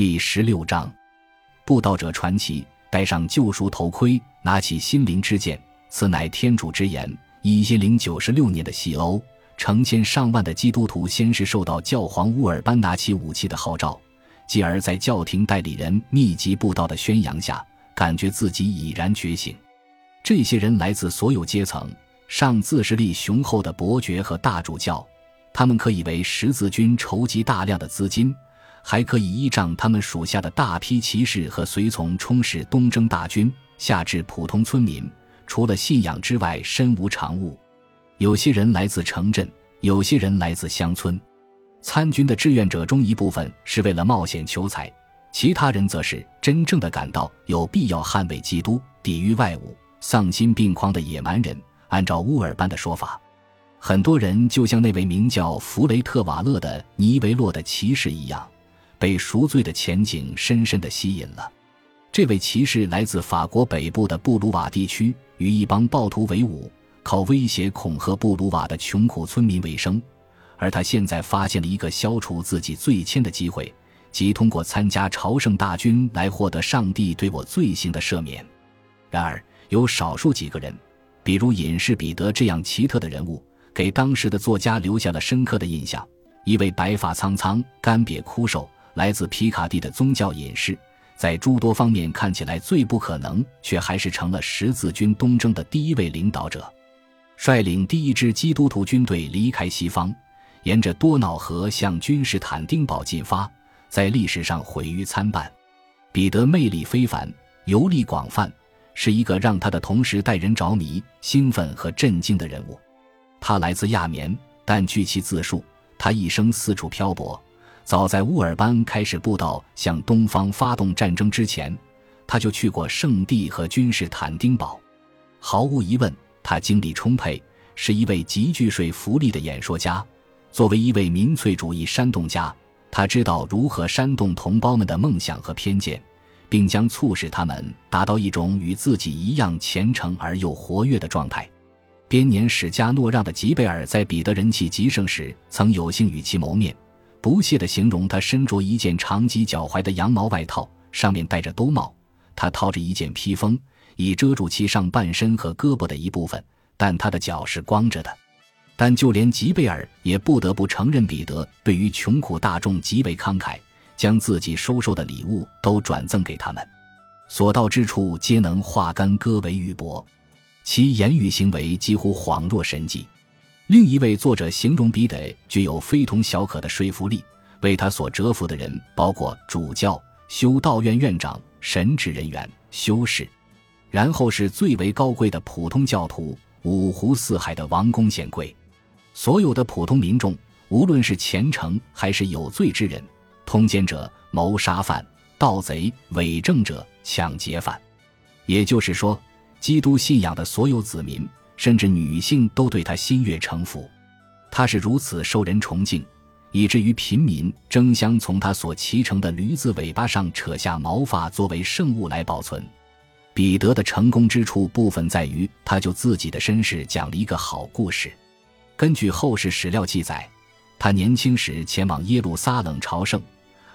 第十六章，布道者传奇。戴上救赎头盔，拿起心灵之剑，此乃天主之言。一千零九十六年的西欧，成千上万的基督徒先是受到教皇乌尔班拿起武器的号召，继而在教廷代理人密集布道的宣扬下，感觉自己已然觉醒。这些人来自所有阶层，上自势力雄厚的伯爵和大主教，他们可以为十字军筹集大量的资金。还可以依仗他们属下的大批骑士和随从充实东征大军，下至普通村民，除了信仰之外身无长物。有些人来自城镇，有些人来自乡村。参军的志愿者中，一部分是为了冒险求财，其他人则是真正的感到有必要捍卫基督，抵御外侮、丧心病狂的野蛮人。按照乌尔班的说法，很多人就像那位名叫弗雷特瓦勒的尼维洛的骑士一样。被赎罪的前景深深地吸引了。这位骑士来自法国北部的布鲁瓦地区，与一帮暴徒为伍，靠威胁恐吓布鲁瓦的穷苦村民为生。而他现在发现了一个消除自己罪愆的机会，即通过参加朝圣大军来获得上帝对我罪行的赦免。然而，有少数几个人，比如隐士彼得这样奇特的人物，给当时的作家留下了深刻的印象。一位白发苍苍、干瘪枯瘦。来自皮卡蒂的宗教隐士，在诸多方面看起来最不可能，却还是成了十字军东征的第一位领导者。率领第一支基督徒军队离开西方，沿着多瑙河向君士坦丁堡进发，在历史上毁誉参半。彼得魅力非凡，游历广泛，是一个让他的同时带人着迷、兴奋和震惊的人物。他来自亚眠，但据其自述，他一生四处漂泊。早在乌尔班开始布道向东方发动战争之前，他就去过圣地和君士坦丁堡。毫无疑问，他精力充沛，是一位极具说服力的演说家。作为一位民粹主义煽动家，他知道如何煽动同胞们的梦想和偏见，并将促使他们达到一种与自己一样虔诚而又活跃的状态。编年史家诺让的吉贝尔在彼得人气极盛时，曾有幸与其谋面。不屑地形容他身着一件长及脚踝的羊毛外套，上面戴着兜帽。他套着一件披风，以遮住其上半身和胳膊的一部分，但他的脚是光着的。但就连吉贝尔也不得不承认，彼得对于穷苦大众极为慷慨，将自己收受的礼物都转赠给他们，所到之处皆能化干戈为玉帛，其言语行为几乎恍若神迹。另一位作者形容彼得具有非同小可的说服力，为他所折服的人包括主教、修道院院长、神职人员、修士，然后是最为高贵的普通教徒、五湖四海的王公显贵，所有的普通民众，无论是虔诚还是有罪之人、通奸者、谋杀犯、盗贼、伪证者、抢劫犯，也就是说，基督信仰的所有子民。甚至女性都对他心悦诚服，他是如此受人崇敬，以至于平民争相从他所骑乘的驴子尾巴上扯下毛发作为圣物来保存。彼得的成功之处部分在于，他就自己的身世讲了一个好故事。根据后世史料记载，他年轻时前往耶路撒冷朝圣，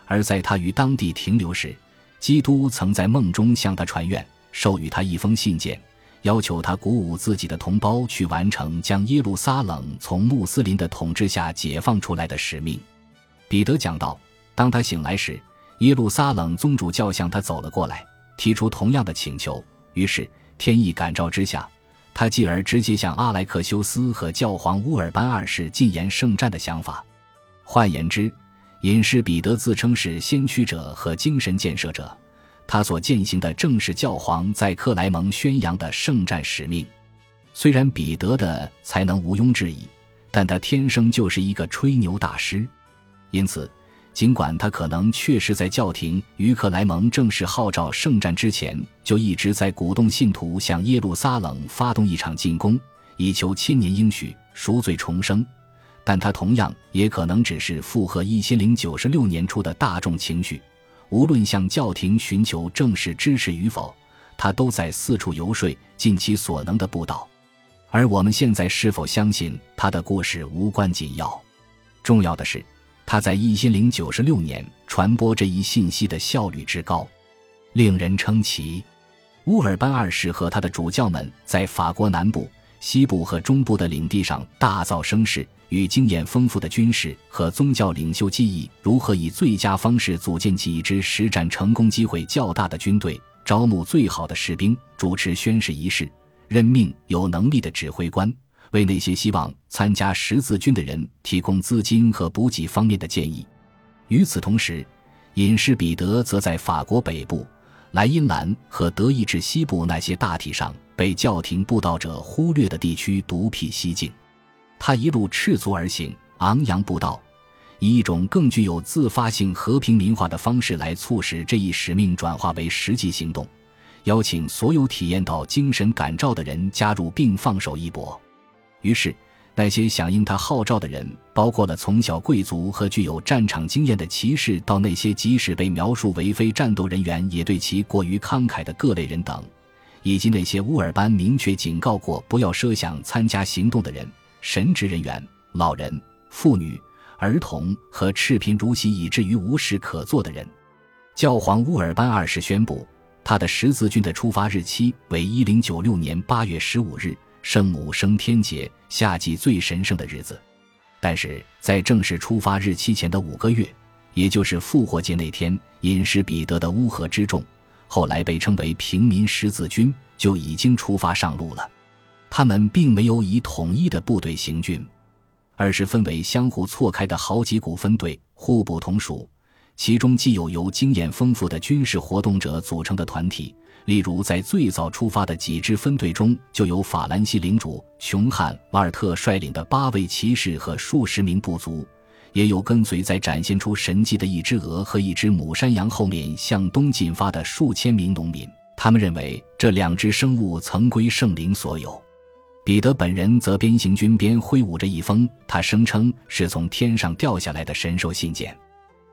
而在他于当地停留时，基督曾在梦中向他传愿，授予他一封信件。要求他鼓舞自己的同胞去完成将耶路撒冷从穆斯林的统治下解放出来的使命。彼得讲到，当他醒来时，耶路撒冷宗主教向他走了过来，提出同样的请求。于是天意感召之下，他继而直接向阿莱克修斯和教皇乌尔班二世进言圣战的想法。换言之，隐士彼得自称是先驱者和精神建设者。他所践行的正是教皇在克莱蒙宣扬的圣战使命。虽然彼得的才能毋庸置疑，但他天生就是一个吹牛大师。因此，尽管他可能确实在教廷于克莱蒙正式号召圣战之前就一直在鼓动信徒向耶路撒冷发动一场进攻，以求千年应许、赎罪重生，但他同样也可能只是附和一千零九十六年初的大众情绪。无论向教廷寻求正式支持与否，他都在四处游说，尽其所能的布道。而我们现在是否相信他的故事无关紧要，重要的是，他在一千零九十六年传播这一信息的效率之高，令人称奇。乌尔班二世和他的主教们在法国南部、西部和中部的领地上大造声势，与经验丰富的军事和宗教领袖记忆如何以最佳方式组建起一支实战成功机会较大的军队，招募最好的士兵，主持宣誓仪式，任命有能力的指挥官。为那些希望参加十字军的人提供资金和补给方面的建议。与此同时，隐士彼得则在法国北部、莱茵兰和德意志西部那些大体上被教廷布道者忽略的地区独辟蹊径。他一路赤足而行，昂扬布道，以一种更具有自发性和平民化的方式来促使这一使命转化为实际行动，邀请所有体验到精神感召的人加入并放手一搏。于是，那些响应他号召的人，包括了从小贵族和具有战场经验的骑士，到那些即使被描述为非战斗人员也对其过于慷慨的各类人等，以及那些乌尔班明确警告过不要设想参加行动的人、神职人员、老人、妇女、儿童和赤贫如洗以至于无事可做的人。教皇乌尔班二世宣布，他的十字军的出发日期为一零九六年八月十五日。圣母升天节，夏季最神圣的日子，但是在正式出发日期前的五个月，也就是复活节那天，隐士彼得的乌合之众，后来被称为平民十字军，就已经出发上路了。他们并没有以统一的部队行军，而是分为相互错开的好几股分队，互不同属。其中既有由经验丰富的军事活动者组成的团体。例如，在最早出发的几支分队中，就有法兰西领主琼汉瓦尔特率领的八位骑士和数十名部族，也有跟随在展现出神迹的一只鹅和一只母山羊后面向东进发的数千名农民。他们认为这两只生物曾归圣灵所有。彼得本人则边行军边挥舞着一封他声称是从天上掉下来的神兽信件。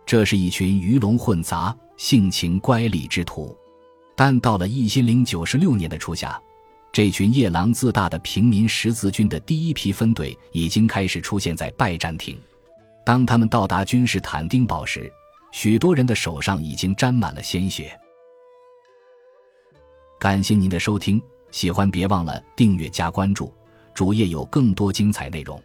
这是一群鱼龙混杂、性情乖戾之徒。但到了一千零九十六年的初夏，这群夜郎自大的平民十字军的第一批分队已经开始出现在拜占庭。当他们到达君士坦丁堡时，许多人的手上已经沾满了鲜血。感谢您的收听，喜欢别忘了订阅加关注，主页有更多精彩内容。